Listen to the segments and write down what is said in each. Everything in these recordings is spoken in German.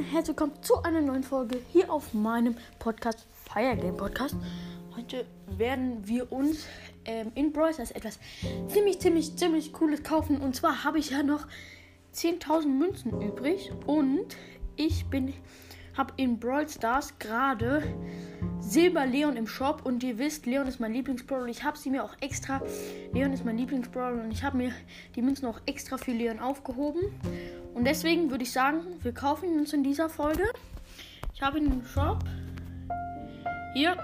herzlich willkommen zu einer neuen Folge hier auf meinem Podcast Fire Game Podcast. Heute werden wir uns ähm, in Brawl Stars etwas ziemlich, ziemlich, ziemlich Cooles kaufen. Und zwar habe ich ja noch 10.000 Münzen übrig und ich bin habe in Brawl Stars gerade Silber Leon im Shop und ihr wisst, Leon ist mein Lieblingsbrawler. Ich habe sie mir auch extra. Leon ist mein Lieblingsbrawler und ich habe mir die Münzen auch extra für Leon aufgehoben. Und deswegen würde ich sagen, wir kaufen uns in dieser Folge. Ich habe in den Shop hier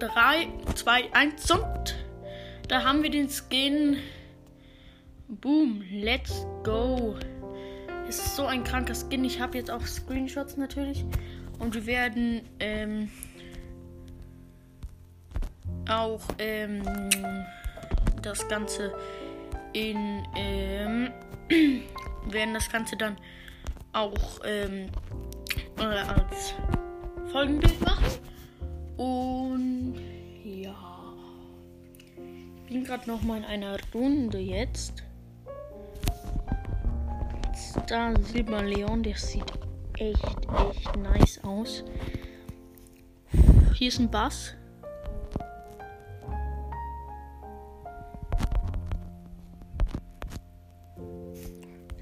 3, 2, 1 und da haben wir den Skin. Boom, let's go. Ist so ein kranker Skin. Ich habe jetzt auch Screenshots natürlich. Und wir werden ähm, auch ähm, das Ganze in ähm, werden das Ganze dann auch ähm, äh, als Folgenbild machen. Und ja, ich bin gerade noch mal in einer Runde jetzt. Star Silber Leon, der sieht echt, echt nice aus. Hier ist ein Bass.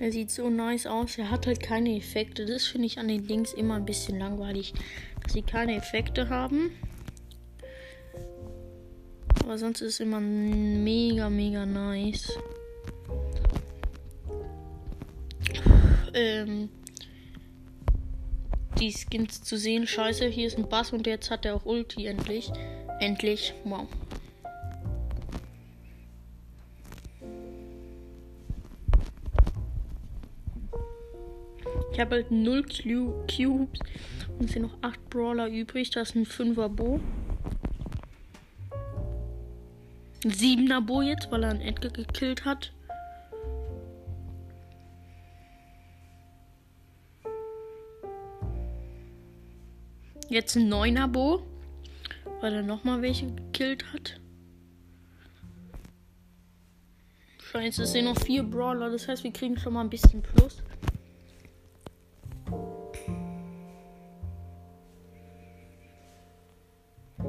Er sieht so nice aus. Er hat halt keine Effekte. Das finde ich an den Dings immer ein bisschen langweilig, dass sie keine Effekte haben. Aber sonst ist es immer mega, mega nice. Ähm, die Skins zu sehen. Scheiße, hier ist ein Bass und jetzt hat er auch Ulti endlich. Endlich. Wow. Ich habe halt 0 Cubes und es sind noch 8 Brawler übrig. Das ist ein 5er Bo. Ein 7er Bo jetzt, weil er einen Edgar gekillt hat. Jetzt ein 9er Bo, weil er nochmal welche gekillt hat. Scheiße, es sind noch 4 Brawler, das heißt, wir kriegen schon mal ein bisschen Plus.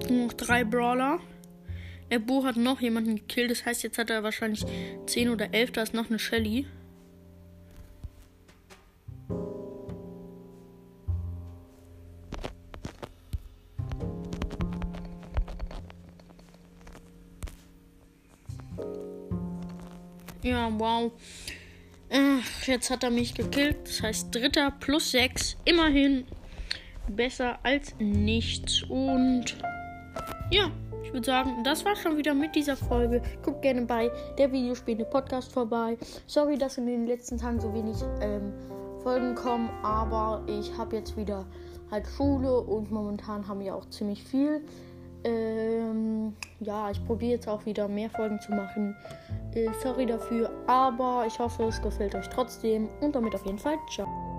Noch drei Brawler. Der Bo hat noch jemanden gekillt. Das heißt, jetzt hat er wahrscheinlich 10 oder 11. Da ist noch eine Shelly. Ja, wow. Jetzt hat er mich gekillt. Das heißt, dritter plus 6. Immerhin besser als nichts. Und ja, ich würde sagen, das war schon wieder mit dieser Folge. Guckt gerne bei der Videospiele Podcast vorbei. Sorry, dass in den letzten Tagen so wenig ähm, Folgen kommen, aber ich habe jetzt wieder halt Schule und momentan haben wir auch ziemlich viel. Ähm, ja, ich probiere jetzt auch wieder mehr Folgen zu machen. Äh, sorry dafür, aber ich hoffe, es gefällt euch trotzdem und damit auf jeden Fall ciao.